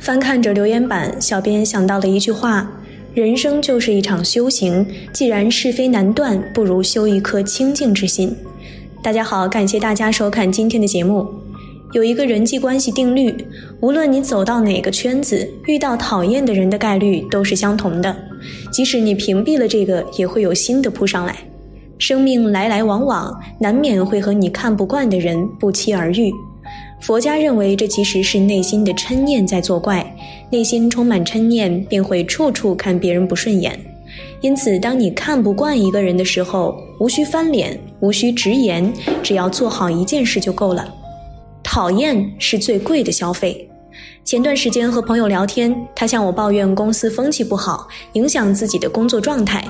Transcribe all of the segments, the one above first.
翻看着留言板，小编想到了一句话：人生就是一场修行，既然是非难断，不如修一颗清净之心。大家好，感谢大家收看今天的节目。有一个人际关系定律，无论你走到哪个圈子，遇到讨厌的人的概率都是相同的。即使你屏蔽了这个，也会有新的扑上来。生命来来往往，难免会和你看不惯的人不期而遇。佛家认为，这其实是内心的嗔念在作怪。内心充满嗔念，便会处处看别人不顺眼。因此，当你看不惯一个人的时候，无需翻脸，无需直言，只要做好一件事就够了。讨厌是最贵的消费。前段时间和朋友聊天，他向我抱怨公司风气不好，影响自己的工作状态。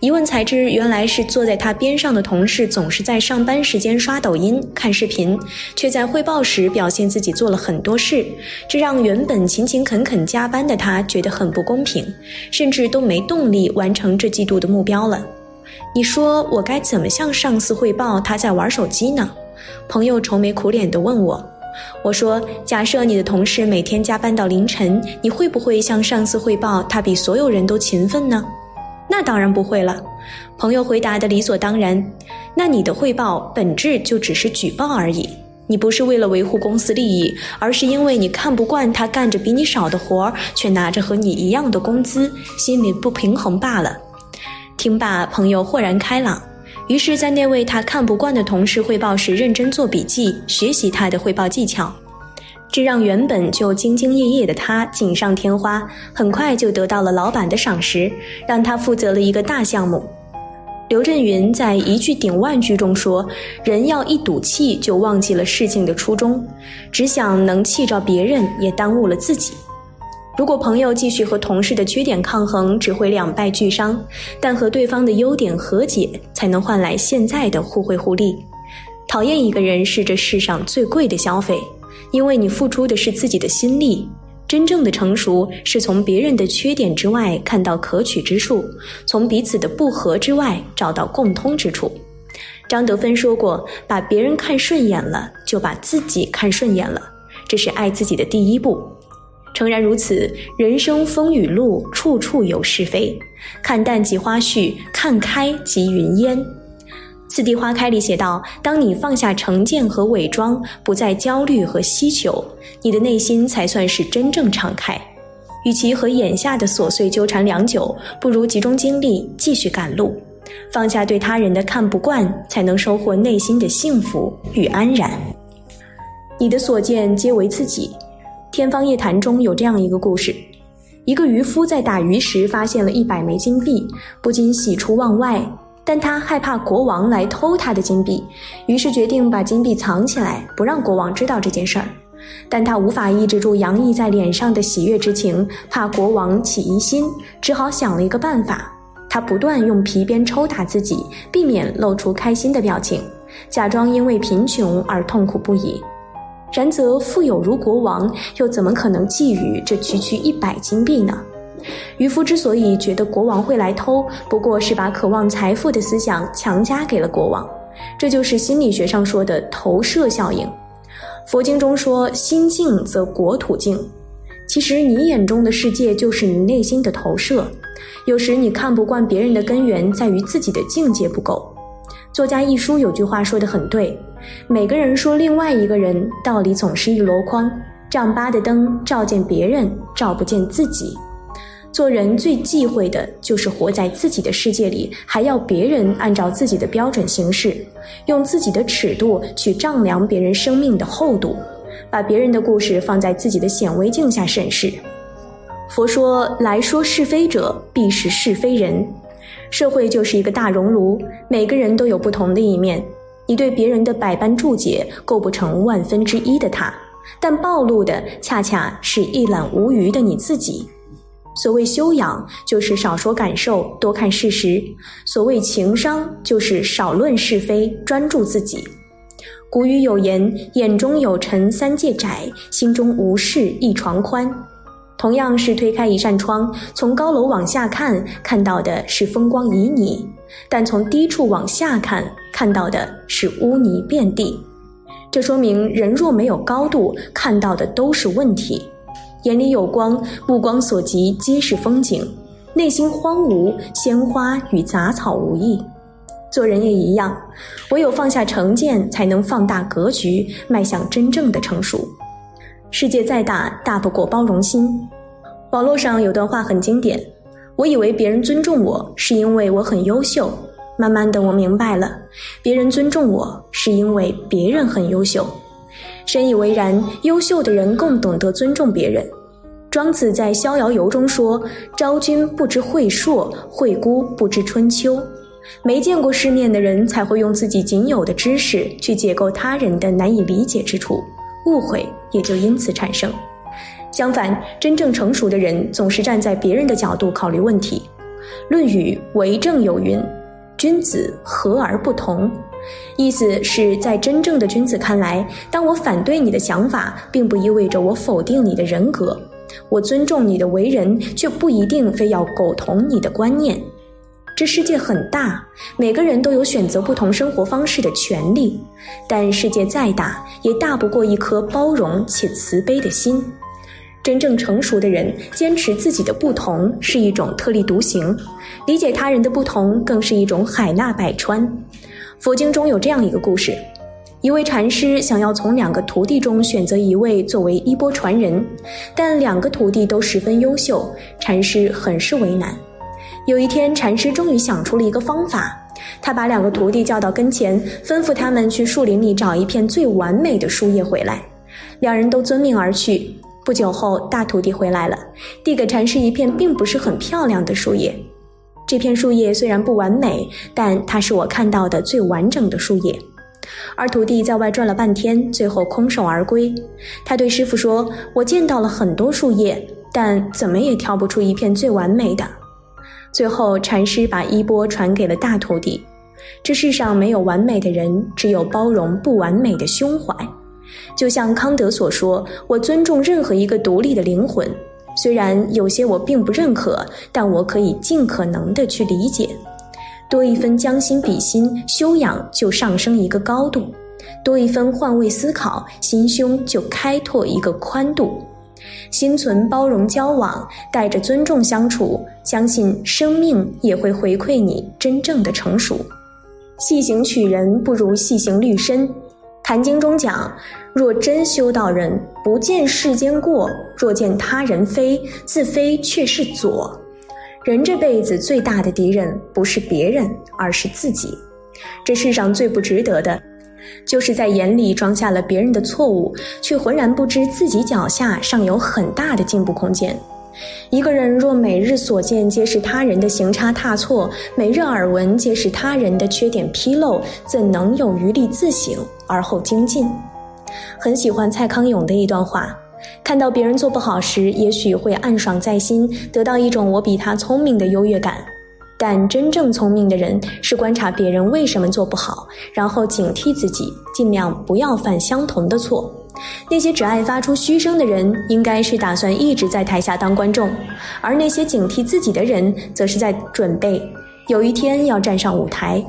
一问才知，原来是坐在他边上的同事总是在上班时间刷抖音、看视频，却在汇报时表现自己做了很多事，这让原本勤勤恳恳加班的他觉得很不公平，甚至都没动力完成这季度的目标了。你说我该怎么向上司汇报他在玩手机呢？朋友愁眉苦脸地问我。我说：“假设你的同事每天加班到凌晨，你会不会向上司汇报他比所有人都勤奋呢？”那当然不会了。朋友回答的理所当然。那你的汇报本质就只是举报而已。你不是为了维护公司利益，而是因为你看不惯他干着比你少的活儿，却拿着和你一样的工资，心里不平衡罢了。听罢，朋友豁然开朗。于是，在那位他看不惯的同事汇报时，认真做笔记，学习他的汇报技巧，这让原本就兢兢业业的他锦上添花，很快就得到了老板的赏识，让他负责了一个大项目。刘震云在一句顶万句中说：“人要一赌气，就忘记了事情的初衷，只想能气着别人，也耽误了自己。”如果朋友继续和同事的缺点抗衡，只会两败俱伤；但和对方的优点和解，才能换来现在的互惠互利。讨厌一个人是这世上最贵的消费，因为你付出的是自己的心力。真正的成熟是从别人的缺点之外看到可取之处，从彼此的不和之外找到共通之处。张德芬说过：“把别人看顺眼了，就把自己看顺眼了，这是爱自己的第一步。”诚然如此，人生风雨路，处处有是非。看淡即花絮，看开即云烟。《次第花开》里写道：“当你放下成见和伪装，不再焦虑和希求，你的内心才算是真正敞开。与其和眼下的琐碎纠缠良久，不如集中精力继续赶路。放下对他人的看不惯，才能收获内心的幸福与安然。你的所见皆为自己。”《天方夜谭》中有这样一个故事：一个渔夫在打鱼时发现了一百枚金币，不禁喜出望外。但他害怕国王来偷他的金币，于是决定把金币藏起来，不让国王知道这件事儿。但他无法抑制住洋溢在脸上的喜悦之情，怕国王起疑心，只好想了一个办法。他不断用皮鞭抽打自己，避免露出开心的表情，假装因为贫穷而痛苦不已。然则富有如国王，又怎么可能觊觎这区区一百金币呢？渔夫之所以觉得国王会来偷，不过是把渴望财富的思想强加给了国王。这就是心理学上说的投射效应。佛经中说：“心静则国土静。”其实你眼中的世界就是你内心的投射。有时你看不惯别人的根源在于自己的境界不够。作家一书有句话说得很对。每个人说另外一个人，道理总是一箩筐。丈八的灯照见别人，照不见自己。做人最忌讳的就是活在自己的世界里，还要别人按照自己的标准行事，用自己的尺度去丈量别人生命的厚度，把别人的故事放在自己的显微镜下审视。佛说：“来说是非者，必是是非人。”社会就是一个大熔炉，每个人都有不同的一面。你对别人的百般注解构不成万分之一的他，但暴露的恰恰是一览无余的你自己。所谓修养，就是少说感受，多看事实；所谓情商，就是少论是非，专注自己。古语有言：“眼中有尘三界窄，心中无事一床宽。”同样是推开一扇窗，从高楼往下看，看到的是风光旖旎；但从低处往下看，看到的是污泥遍地。这说明人若没有高度，看到的都是问题。眼里有光，目光所及皆是风景；内心荒芜，鲜花与杂草无异。做人也一样，唯有放下成见，才能放大格局，迈向真正的成熟。世界再大，大不过包容心。网络上有段话很经典：我以为别人尊重我是因为我很优秀，慢慢的我明白了，别人尊重我是因为别人很优秀。深以为然，优秀的人更懂得尊重别人。庄子在《逍遥游》中说：“昭君不知晦朔，惠姑不知春秋。”没见过世面的人才会用自己仅有的知识去解构他人的难以理解之处，误会也就因此产生。相反，真正成熟的人总是站在别人的角度考虑问题。《论语·为政》有云：“君子和而不同。”意思是在真正的君子看来，当我反对你的想法，并不意味着我否定你的人格；我尊重你的为人，却不一定非要苟同你的观念。这世界很大，每个人都有选择不同生活方式的权利，但世界再大，也大不过一颗包容且慈悲的心。真正成熟的人，坚持自己的不同是一种特立独行，理解他人的不同更是一种海纳百川。佛经中有这样一个故事：一位禅师想要从两个徒弟中选择一位作为衣钵传人，但两个徒弟都十分优秀，禅师很是为难。有一天，禅师终于想出了一个方法。他把两个徒弟叫到跟前，吩咐他们去树林里找一片最完美的树叶回来。两人都遵命而去。不久后，大徒弟回来了，递给禅师一片并不是很漂亮的树叶。这片树叶虽然不完美，但它是我看到的最完整的树叶。二徒弟在外转了半天，最后空手而归。他对师傅说：“我见到了很多树叶，但怎么也挑不出一片最完美的。”最后，禅师把衣钵传给了大徒弟。这世上没有完美的人，只有包容不完美的胸怀。就像康德所说：“我尊重任何一个独立的灵魂，虽然有些我并不认可，但我可以尽可能的去理解。多一分将心比心，修养就上升一个高度；多一分换位思考，心胸就开拓一个宽度。心存包容交往，带着尊重相处，相信生命也会回馈你真正的成熟。细行取人，不如细行律身。《坛经》中讲：“若真修道人，不见世间过；若见他人非，自非却是左。”人这辈子最大的敌人，不是别人，而是自己。这世上最不值得的，就是在眼里装下了别人的错误，却浑然不知自己脚下尚有很大的进步空间。一个人若每日所见皆是他人的行差踏错，每日耳闻皆是他人的缺点纰漏，怎能有余力自省而后精进？很喜欢蔡康永的一段话：看到别人做不好时，也许会暗爽在心，得到一种我比他聪明的优越感；但真正聪明的人是观察别人为什么做不好，然后警惕自己，尽量不要犯相同的错。那些只爱发出嘘声的人，应该是打算一直在台下当观众；而那些警惕自己的人，则是在准备有一天要站上舞台。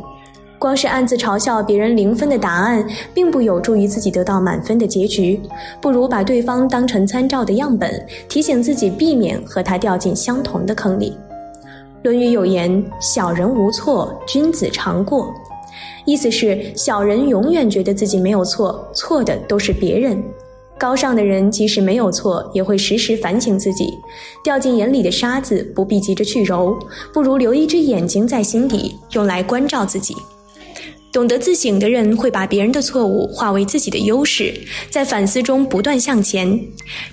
光是暗自嘲笑别人零分的答案，并不有助于自己得到满分的结局。不如把对方当成参照的样本，提醒自己避免和他掉进相同的坑里。《论语》有言：“小人无错，君子常过。”意思是，小人永远觉得自己没有错，错的都是别人；高尚的人即使没有错，也会时时反省自己。掉进眼里的沙子，不必急着去揉，不如留一只眼睛在心底，用来关照自己。懂得自省的人，会把别人的错误化为自己的优势，在反思中不断向前。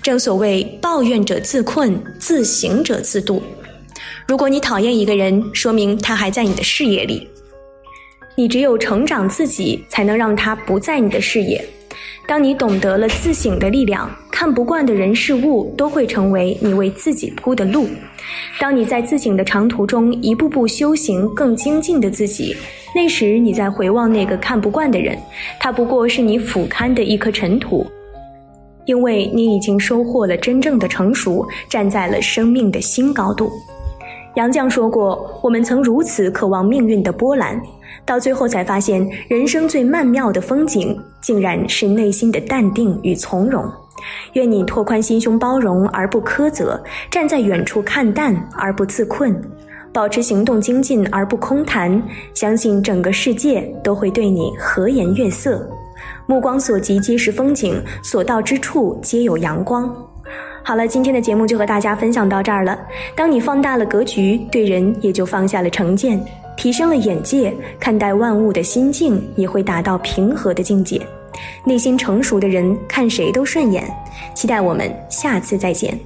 正所谓，抱怨者自困，自省者自渡。如果你讨厌一个人，说明他还在你的视野里。你只有成长自己，才能让他不在你的视野。当你懂得了自省的力量，看不惯的人事物都会成为你为自己铺的路。当你在自省的长途中一步步修行更精进的自己，那时你在回望那个看不惯的人，他不过是你俯瞰的一颗尘土，因为你已经收获了真正的成熟，站在了生命的新高度。杨绛说过：“我们曾如此渴望命运的波澜。”到最后才发现，人生最曼妙的风景，竟然是内心的淡定与从容。愿你拓宽心胸，包容而不苛责，站在远处看淡而不自困，保持行动精进而不空谈，相信整个世界都会对你和颜悦色。目光所及皆是风景，所到之处皆有阳光。好了，今天的节目就和大家分享到这儿了。当你放大了格局，对人也就放下了成见，提升了眼界，看待万物的心境也会达到平和的境界。内心成熟的人看谁都顺眼。期待我们下次再见。